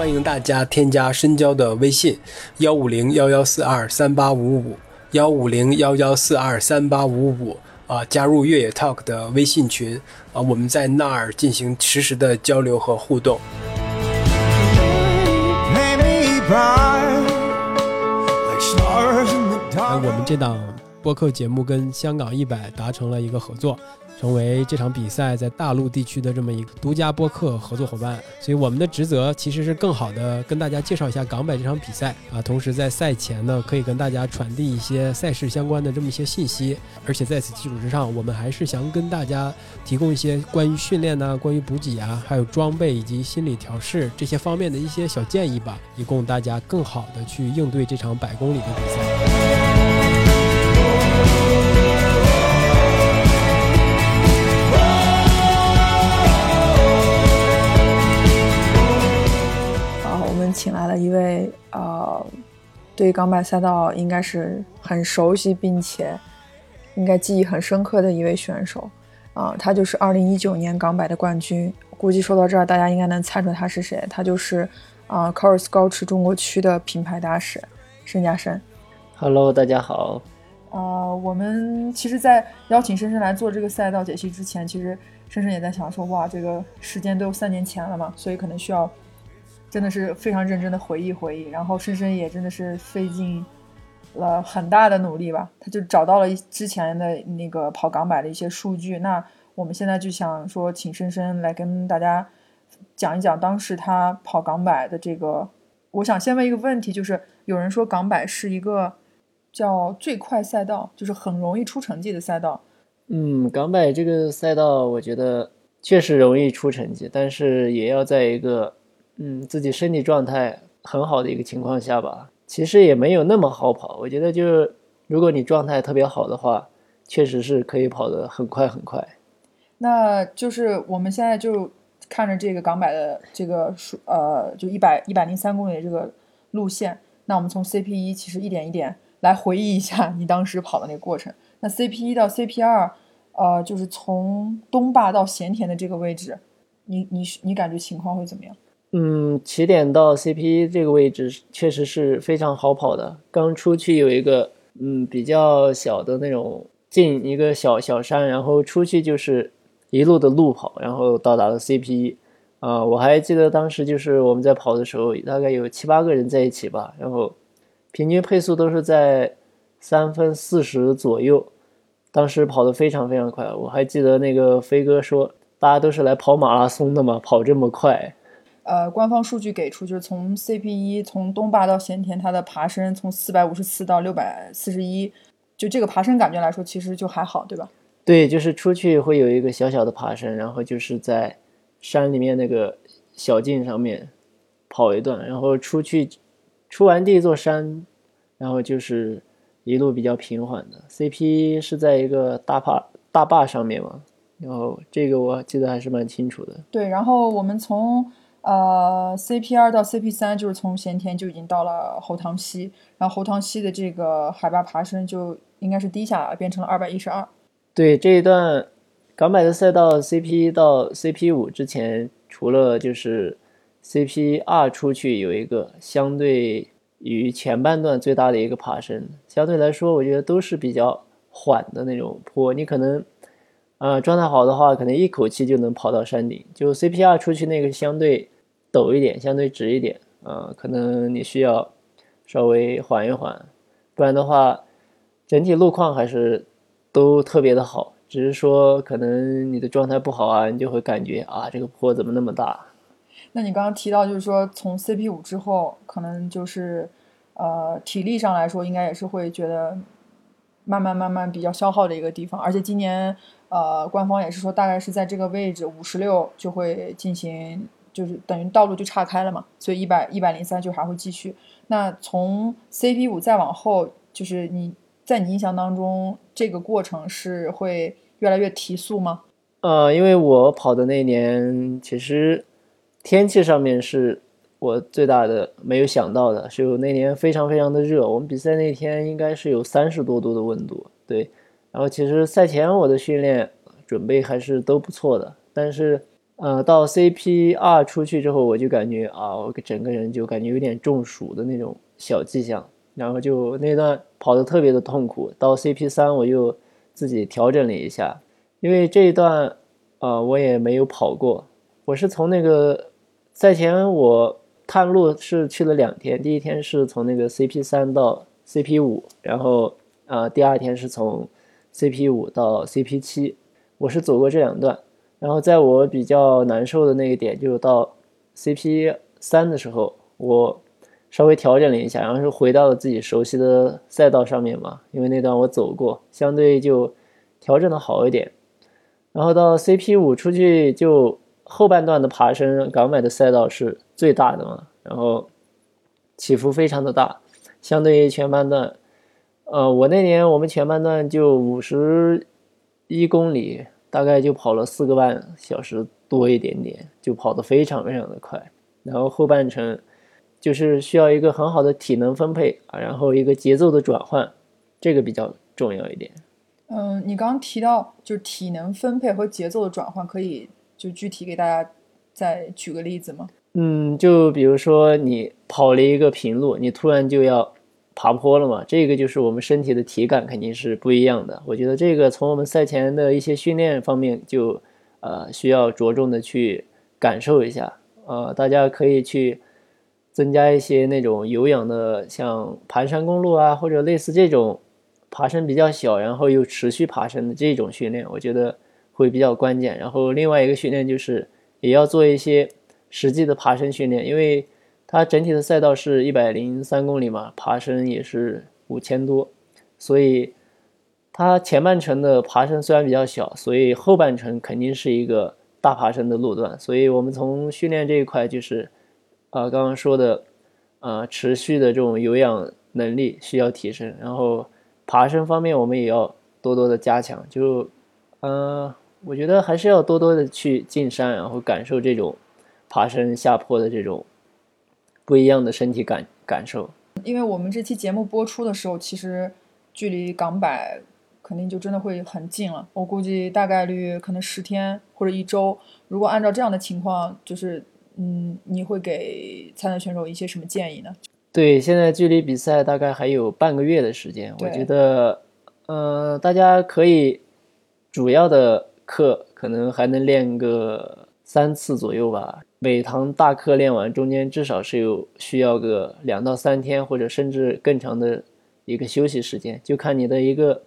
欢迎大家添加深交的微信幺五零幺幺四二三八五五幺五零幺幺四二三八五五啊，加入越野 Talk 的微信群啊，我们在那儿进行实时的交流和互动。我们这档播客节目跟香港一百达成了一个合作。成为这场比赛在大陆地区的这么一个独家播客合作伙伴，所以我们的职责其实是更好的跟大家介绍一下港百这场比赛啊，同时在赛前呢，可以跟大家传递一些赛事相关的这么一些信息，而且在此基础之上，我们还是想跟大家提供一些关于训练呢、关于补给啊、还有装备以及心理调试这些方面的一些小建议吧，以供大家更好的去应对这场百公里的比赛。了一位呃，对港百赛道应该是很熟悉，并且应该记忆很深刻的一位选手啊，他就是二零一九年港百的冠军。估计说到这儿，大家应该能猜出他是谁，他就是啊 c o r s 高驰中国区的品牌大使申嘉申。Hello，大家好。呃，我们其实，在邀请深深来做这个赛道解析之前，其实深深也在想说，哇，这个时间都三年前了嘛，所以可能需要。真的是非常认真的回忆回忆，然后深深也真的是费尽了很大的努力吧，他就找到了之前的那个跑港百的一些数据。那我们现在就想说，请深深来跟大家讲一讲当时他跑港百的这个。我想先问一个问题，就是有人说港百是一个叫最快赛道，就是很容易出成绩的赛道。嗯，港百这个赛道，我觉得确实容易出成绩，但是也要在一个。嗯，自己身体状态很好的一个情况下吧，其实也没有那么好跑。我觉得就是，如果你状态特别好的话，确实是可以跑得很快很快。那就是我们现在就看着这个港百的这个数，呃，就一百一百零三公里的这个路线。那我们从 CP 一其实一点一点来回忆一下你当时跑的那个过程。那 CP 一到 CP 二，呃，就是从东坝到咸田的这个位置，你你你感觉情况会怎么样？嗯，起点到 CP 这个位置确实是非常好跑的。刚出去有一个嗯比较小的那种进一个小小山，然后出去就是一路的路跑，然后到达了 CP。啊，我还记得当时就是我们在跑的时候，大概有七八个人在一起吧，然后平均配速都是在三分四十左右。当时跑得非常非常快，我还记得那个飞哥说，大家都是来跑马拉松的嘛，跑这么快。呃，官方数据给出就是从 CP 一从东坝到咸田，它的爬升从四百五十四到六百四十一，就这个爬升感觉来说，其实就还好，对吧？对，就是出去会有一个小小的爬升，然后就是在山里面那个小径上面跑一段，然后出去出完第一座山，然后就是一路比较平缓的。CP 是在一个大坝大坝上面嘛，然后这个我记得还是蛮清楚的。对，然后我们从。呃，CP 二到 CP 三就是从咸田就已经到了猴塘溪，然后猴塘溪的这个海拔爬升就应该是低下来，变成了二百一十二。对这一段港百的赛道，CP 到 CP 五之前，除了就是 CP 二出去有一个相对于前半段最大的一个爬升，相对来说，我觉得都是比较缓的那种坡，你可能。呃，状态好的话，可能一口气就能跑到山顶。就 CPR 出去那个相对陡一点，相对直一点，啊，可能你需要稍微缓一缓，不然的话，整体路况还是都特别的好。只是说可能你的状态不好啊，你就会感觉啊，这个坡怎么那么大？那你刚刚提到就是说从 CP 五之后，可能就是呃体力上来说，应该也是会觉得慢慢慢慢比较消耗的一个地方，而且今年。呃，官方也是说，大概是在这个位置五十六就会进行，就是等于道路就岔开了嘛，所以一百一百零三就还会继续。那从 CP 五再往后，就是你在你印象当中，这个过程是会越来越提速吗？呃，因为我跑的那年，其实天气上面是我最大的没有想到的，是有那年非常非常的热，我们比赛那天应该是有三十多度的温度，对。然后其实赛前我的训练准备还是都不错的，但是呃，到 CP 二出去之后，我就感觉啊，我整个人就感觉有点中暑的那种小迹象，然后就那段跑得特别的痛苦。到 CP 三，我又自己调整了一下，因为这一段啊，我也没有跑过，我是从那个赛前我探路是去了两天，第一天是从那个 CP 三到 CP 五，然后啊，第二天是从 CP 五到 CP 七，我是走过这两段。然后在我比较难受的那个点，就是到 CP 三的时候，我稍微调整了一下，然后是回到了自己熟悉的赛道上面嘛，因为那段我走过，相对就调整的好一点。然后到 CP 五出去，就后半段的爬升，港买的赛道是最大的嘛，然后起伏非常的大，相对于前半段，呃，我那年我们前半段就五十一公里。大概就跑了四个半小时多一点点，就跑得非常非常的快。然后后半程就是需要一个很好的体能分配啊，然后一个节奏的转换，这个比较重要一点。嗯，你刚刚提到就是体能分配和节奏的转换，可以就具体给大家再举个例子吗？嗯，就比如说你跑了一个平路，你突然就要。爬坡了嘛？这个就是我们身体的体感肯定是不一样的。我觉得这个从我们赛前的一些训练方面就，呃，需要着重的去感受一下。呃，大家可以去增加一些那种有氧的，像盘山公路啊，或者类似这种爬升比较小，然后又持续爬升的这种训练，我觉得会比较关键。然后另外一个训练就是也要做一些实际的爬升训练，因为。它整体的赛道是一百零三公里嘛，爬升也是五千多，所以它前半程的爬升虽然比较小，所以后半程肯定是一个大爬升的路段。所以我们从训练这一块就是，啊，刚刚说的，啊，持续的这种有氧能力需要提升，然后爬升方面我们也要多多的加强。就，嗯，我觉得还是要多多的去进山，然后感受这种爬升下坡的这种。不一样的身体感感受，因为我们这期节目播出的时候，其实距离港百肯定就真的会很近了。我估计大概率可能十天或者一周。如果按照这样的情况，就是嗯，你会给参赛选手一些什么建议呢？对，现在距离比赛大概还有半个月的时间，我觉得，呃，大家可以主要的课可能还能练个三次左右吧。每堂大课练完，中间至少是有需要个两到三天，或者甚至更长的一个休息时间，就看你的一个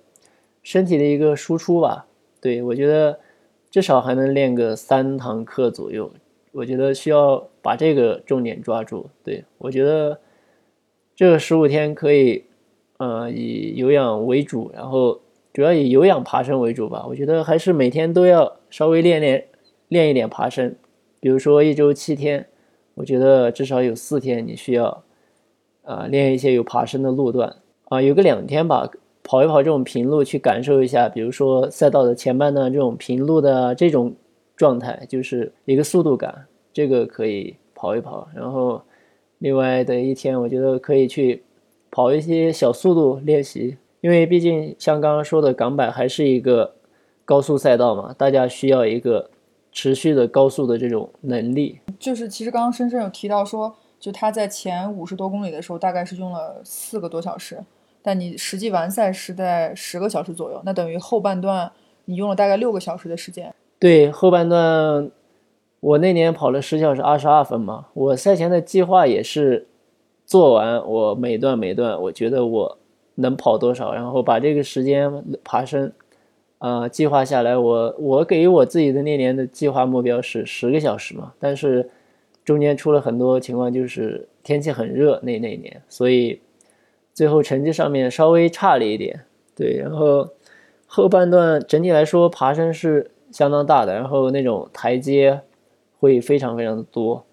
身体的一个输出吧。对我觉得至少还能练个三堂课左右，我觉得需要把这个重点抓住。对我觉得这十五天可以，呃，以有氧为主，然后主要以有氧爬升为主吧。我觉得还是每天都要稍微练练练一点爬升。比如说一周七天，我觉得至少有四天你需要，啊，练一些有爬升的路段啊，有个两天吧，跑一跑这种平路去感受一下，比如说赛道的前半段这种平路的这种状态，就是一个速度感，这个可以跑一跑。然后另外的一天，我觉得可以去跑一些小速度练习，因为毕竟像刚刚说的港百还是一个高速赛道嘛，大家需要一个。持续的高速的这种能力，就是其实刚刚深深有提到说，就他在前五十多公里的时候，大概是用了四个多小时，但你实际完赛是在十个小时左右，那等于后半段你用了大概六个小时的时间。对，后半段我那年跑了十小时二十二分嘛，我赛前的计划也是做完，我每段每段我觉得我能跑多少，然后把这个时间爬升。啊，计划下来，我我给我自己的那年的计划目标是十个小时嘛，但是中间出了很多情况，就是天气很热那那年，所以最后成绩上面稍微差了一点。对，然后后半段整体来说爬升是相当大的，然后那种台阶会非常非常的多。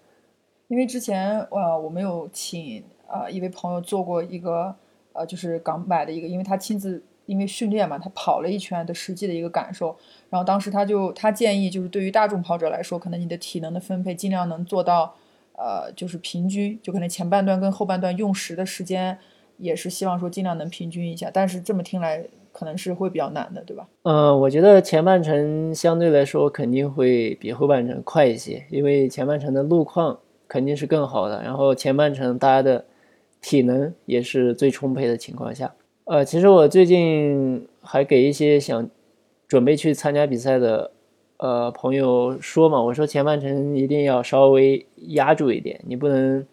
因为之前呃我们有请呃一位朋友做过一个呃就是港百的一个，因为他亲自。因为训练嘛，他跑了一圈的实际的一个感受，然后当时他就他建议，就是对于大众跑者来说，可能你的体能的分配尽量能做到，呃，就是平均，就可能前半段跟后半段用时的时间也是希望说尽量能平均一下，但是这么听来可能是会比较难的，对吧？嗯，我觉得前半程相对来说肯定会比后半程快一些，因为前半程的路况肯定是更好的，然后前半程大家的体能也是最充沛的情况下。呃，其实我最近还给一些想准备去参加比赛的呃朋友说嘛，我说前半程一定要稍微压住一点，你不能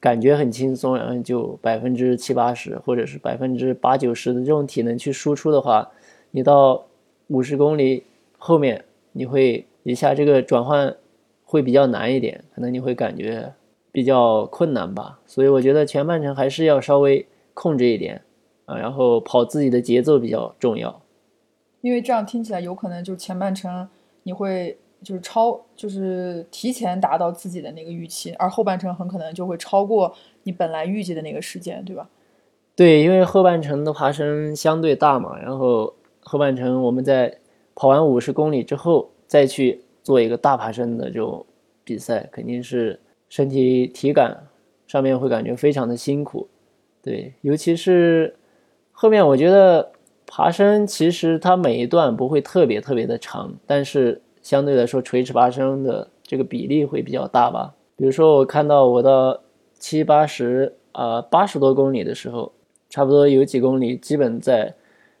感觉很轻松，然后就百分之七八十或者是百分之八九十的这种体能去输出的话，你到五十公里后面你会一下这个转换会比较难一点，可能你会感觉比较困难吧。所以我觉得前半程还是要稍微控制一点。啊，然后跑自己的节奏比较重要，因为这样听起来有可能就是前半程你会就是超就是提前达到自己的那个预期，而后半程很可能就会超过你本来预计的那个时间，对吧？对，因为后半程的爬升相对大嘛，然后后半程我们在跑完五十公里之后再去做一个大爬升的这种比赛，肯定是身体体感上面会感觉非常的辛苦，对，尤其是。后面我觉得爬升其实它每一段不会特别特别的长，但是相对来说垂直爬升的这个比例会比较大吧。比如说我看到我到七八十啊八十多公里的时候，差不多有几公里基本在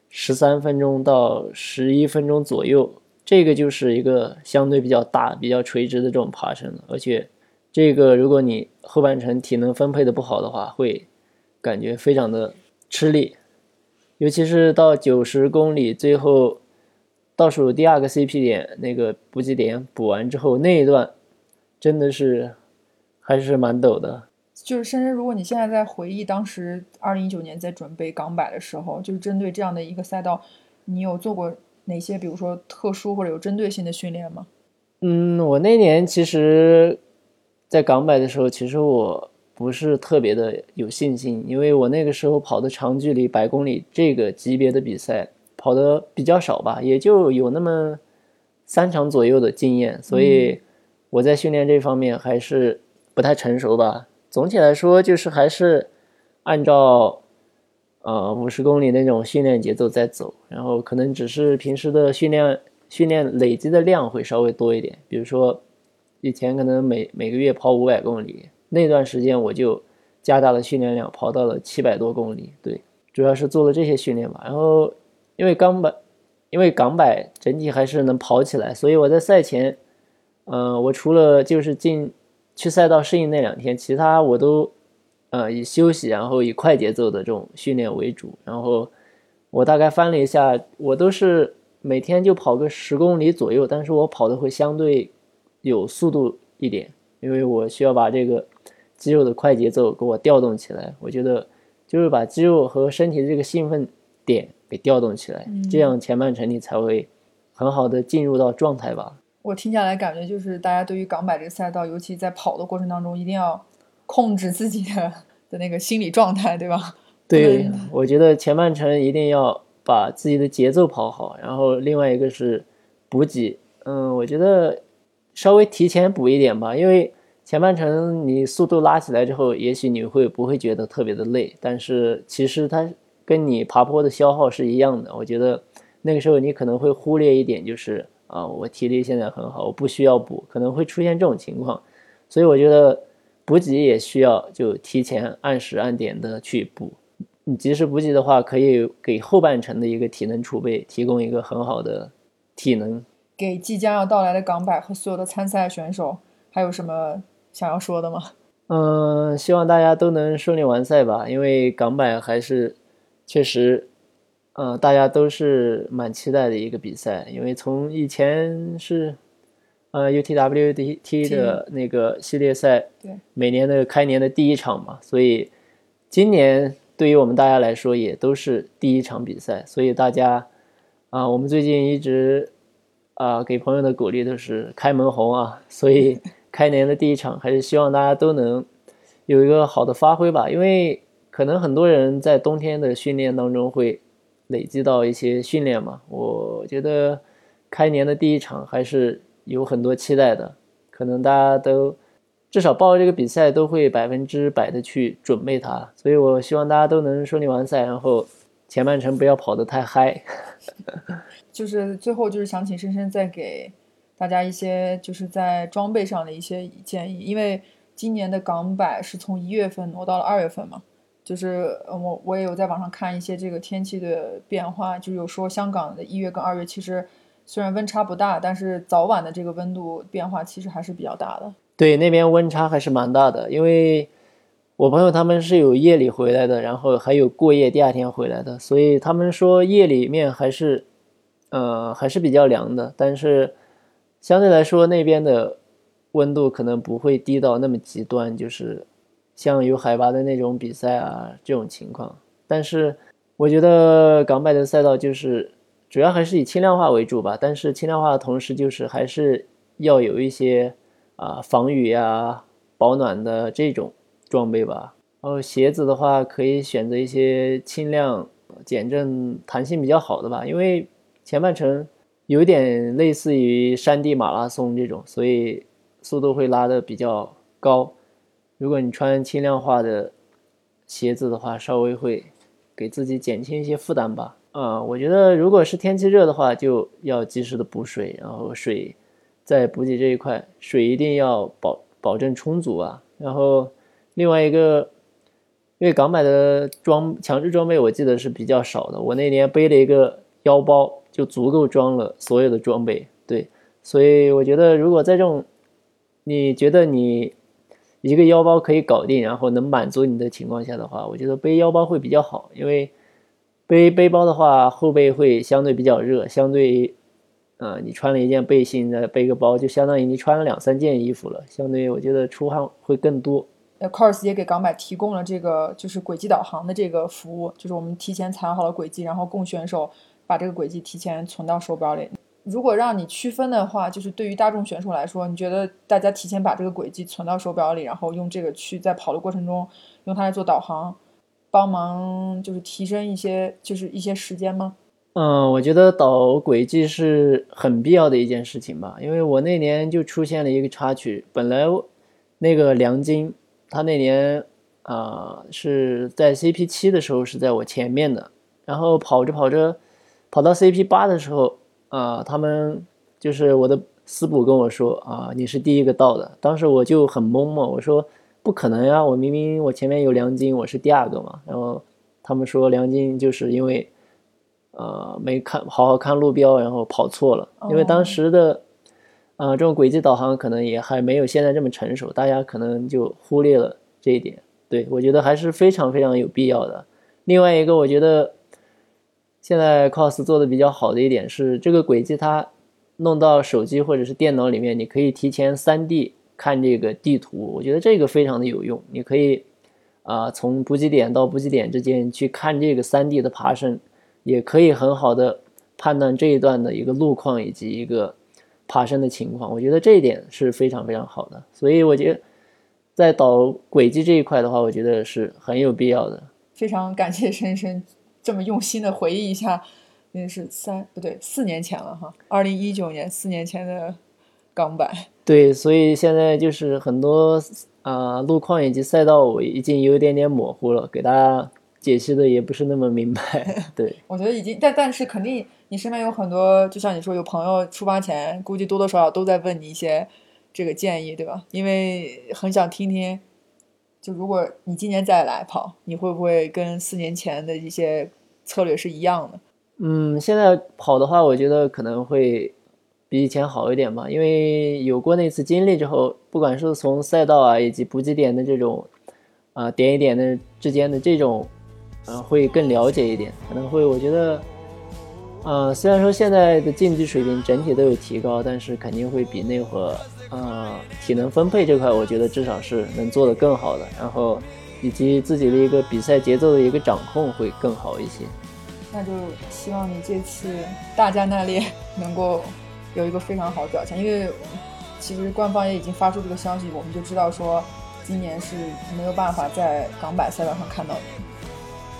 十三分钟到十一分钟左右，这个就是一个相对比较大、比较垂直的这种爬升。而且这个如果你后半程体能分配的不好的话，会感觉非常的吃力。尤其是到九十公里最后倒数第二个 CP 点那个补给点补完之后，那一段真的是还是蛮陡的。就是深深，如果你现在在回忆当时二零一九年在准备港百的时候，就是针对这样的一个赛道，你有做过哪些比如说特殊或者有针对性的训练吗？嗯，我那年其实，在港百的时候，其实我。不是特别的有信心，因为我那个时候跑的长距离百公里这个级别的比赛跑的比较少吧，也就有那么三场左右的经验，所以我在训练这方面还是不太成熟吧。总体来说，就是还是按照呃五十公里那种训练节奏在走，然后可能只是平时的训练训练累积的量会稍微多一点，比如说以前可能每每个月跑五百公里。那段时间我就加大了训练量，跑到了七百多公里。对，主要是做了这些训练吧。然后因为港百，因为港百整体还是能跑起来，所以我在赛前，嗯，我除了就是进去赛道适应那两天，其他我都呃以休息，然后以快节奏的这种训练为主。然后我大概翻了一下，我都是每天就跑个十公里左右，但是我跑的会相对有速度一点，因为我需要把这个。肌肉的快节奏给我调动起来，我觉得就是把肌肉和身体的这个兴奋点给调动起来，这样前半程你才会很好的进入到状态吧。我听下来感觉就是大家对于港百这个赛道，尤其在跑的过程当中，一定要控制自己的的那个心理状态，对吧？对，我觉得前半程一定要把自己的节奏跑好，然后另外一个是补给，嗯，我觉得稍微提前补一点吧，因为。前半程你速度拉起来之后，也许你会不会觉得特别的累？但是其实它跟你爬坡的消耗是一样的。我觉得那个时候你可能会忽略一点，就是啊，我体力现在很好，我不需要补，可能会出现这种情况。所以我觉得补给也需要就提前按时按点的去补。你及时补给的话，可以给后半程的一个体能储备提供一个很好的体能。给即将要到来的港百和所有的参赛选手，还有什么？想要说的吗？嗯，希望大家都能顺利完赛吧。因为港百还是确实，嗯，大家都是蛮期待的一个比赛。因为从以前是，呃，UTWT 的那个系列赛，对，每年的开年的第一场嘛，所以今年对于我们大家来说也都是第一场比赛。所以大家，啊，我们最近一直啊给朋友的鼓励都是开门红啊，所以。开年的第一场，还是希望大家都能有一个好的发挥吧。因为可能很多人在冬天的训练当中会累积到一些训练嘛。我觉得开年的第一场还是有很多期待的。可能大家都至少报这个比赛都会百分之百的去准备它。所以我希望大家都能顺利完赛，然后前半程不要跑得太嗨。就是最后就是想请深深再给大家一些就是在装备上的一些建议，因为今年的港百是从一月份挪到了二月份嘛。就是我我也有在网上看一些这个天气的变化，就有说香港的一月跟二月其实虽然温差不大，但是早晚的这个温度变化其实还是比较大的。对，那边温差还是蛮大的，因为我朋友他们是有夜里回来的，然后还有过夜第二天回来的，所以他们说夜里面还是呃还是比较凉的，但是相对来说那边的温度可能不会低到那么极端，就是。像有海拔的那种比赛啊，这种情况，但是我觉得港百的赛道就是主要还是以轻量化为主吧。但是轻量化的同时，就是还是要有一些啊防雨呀、保暖的这种装备吧。然后鞋子的话，可以选择一些轻量、减震、弹性比较好的吧。因为前半程有点类似于山地马拉松这种，所以速度会拉的比较高。如果你穿轻量化的鞋子的话，稍微会给自己减轻一些负担吧。啊，我觉得如果是天气热的话，就要及时的补水，然后水在补给这一块，水一定要保保证充足啊。然后另外一个，因为港买的装强制装备我记得是比较少的，我那年背了一个腰包就足够装了所有的装备。对，所以我觉得如果在这种你觉得你。一个腰包可以搞定，然后能满足你的情况下的话，我觉得背腰包会比较好，因为背背包的话后背会相对比较热，相对于，呃，你穿了一件背心再背个包，就相当于你穿了两三件衣服了，相对于我觉得出汗会更多。呃，Course 也给港百提供了这个就是轨迹导航的这个服务，就是我们提前藏好了轨迹，然后供选手把这个轨迹提前存到手表里。如果让你区分的话，就是对于大众选手来说，你觉得大家提前把这个轨迹存到手表里，然后用这个去在跑的过程中用它来做导航，帮忙就是提升一些就是一些时间吗？嗯，我觉得导轨迹是很必要的一件事情吧，因为我那年就出现了一个插曲，本来那个梁晶他那年啊是在 CP 七的时候是在我前面的，然后跑着跑着跑到 CP 八的时候。啊，他们就是我的私补跟我说啊，你是第一个到的。当时我就很懵嘛，我说不可能呀，我明明我前面有梁晶，我是第二个嘛。然后他们说梁晶就是因为呃没看好好看路标，然后跑错了。因为当时的啊这种轨迹导航可能也还没有现在这么成熟，大家可能就忽略了这一点。对我觉得还是非常非常有必要的。另外一个，我觉得。现在 cos 做的比较好的一点是，这个轨迹它弄到手机或者是电脑里面，你可以提前 3D 看这个地图，我觉得这个非常的有用。你可以啊从补给点到补给点之间去看这个 3D 的爬升，也可以很好的判断这一段的一个路况以及一个爬升的情况。我觉得这一点是非常非常好的。所以我觉得在导轨迹这一块的话，我觉得是很有必要的。非常感谢深深。这么用心的回忆一下，那是三不对四年前了哈，二零一九年四年前的港版。对，所以现在就是很多啊路况以及赛道，我已经有一点点模糊了，给大家解析的也不是那么明白。对，我觉得已经，但但是肯定你身边有很多，就像你说有朋友出发前，估计多多少少都在问你一些这个建议，对吧？因为很想听听。就如果你今年再来跑，你会不会跟四年前的一些策略是一样的？嗯，现在跑的话，我觉得可能会比以前好一点吧，因为有过那次经历之后，不管是从赛道啊，以及补给点的这种啊点一点的之间的这种，呃，会更了解一点，可能会我觉得。呃，虽然说现在的竞技水平整体都有提高，但是肯定会比那会儿，呃，体能分配这块，我觉得至少是能做得更好的。然后，以及自己的一个比赛节奏的一个掌控会更好一些。那就希望你这次大加那列 能够有一个非常好的表现，因为其实官方也已经发出这个消息，我们就知道说今年是没有办法在港百赛道上看到你。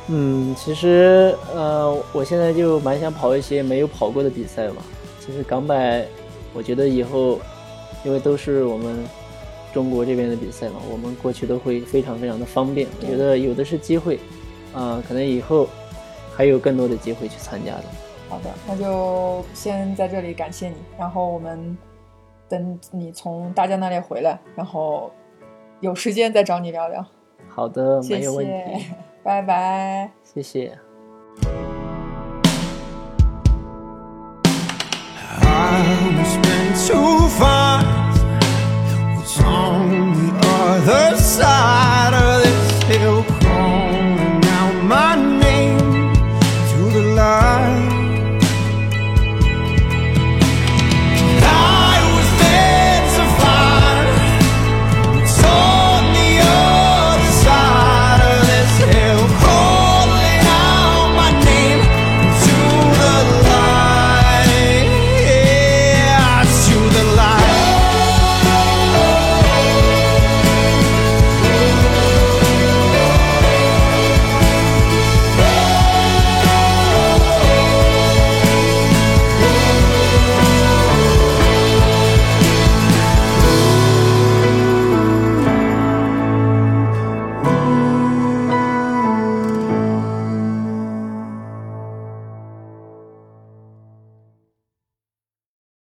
嗯，其实呃，我现在就蛮想跑一些没有跑过的比赛嘛。其实港百，我觉得以后，因为都是我们中国这边的比赛嘛，我们过去都会非常非常的方便。我觉得有的是机会，啊、可能以后还有更多的机会去参加的。好的，那就先在这里感谢你，然后我们等你从大家那里回来，然后有时间再找你聊聊。好的，谢没有问题，谢，拜拜。谢谢。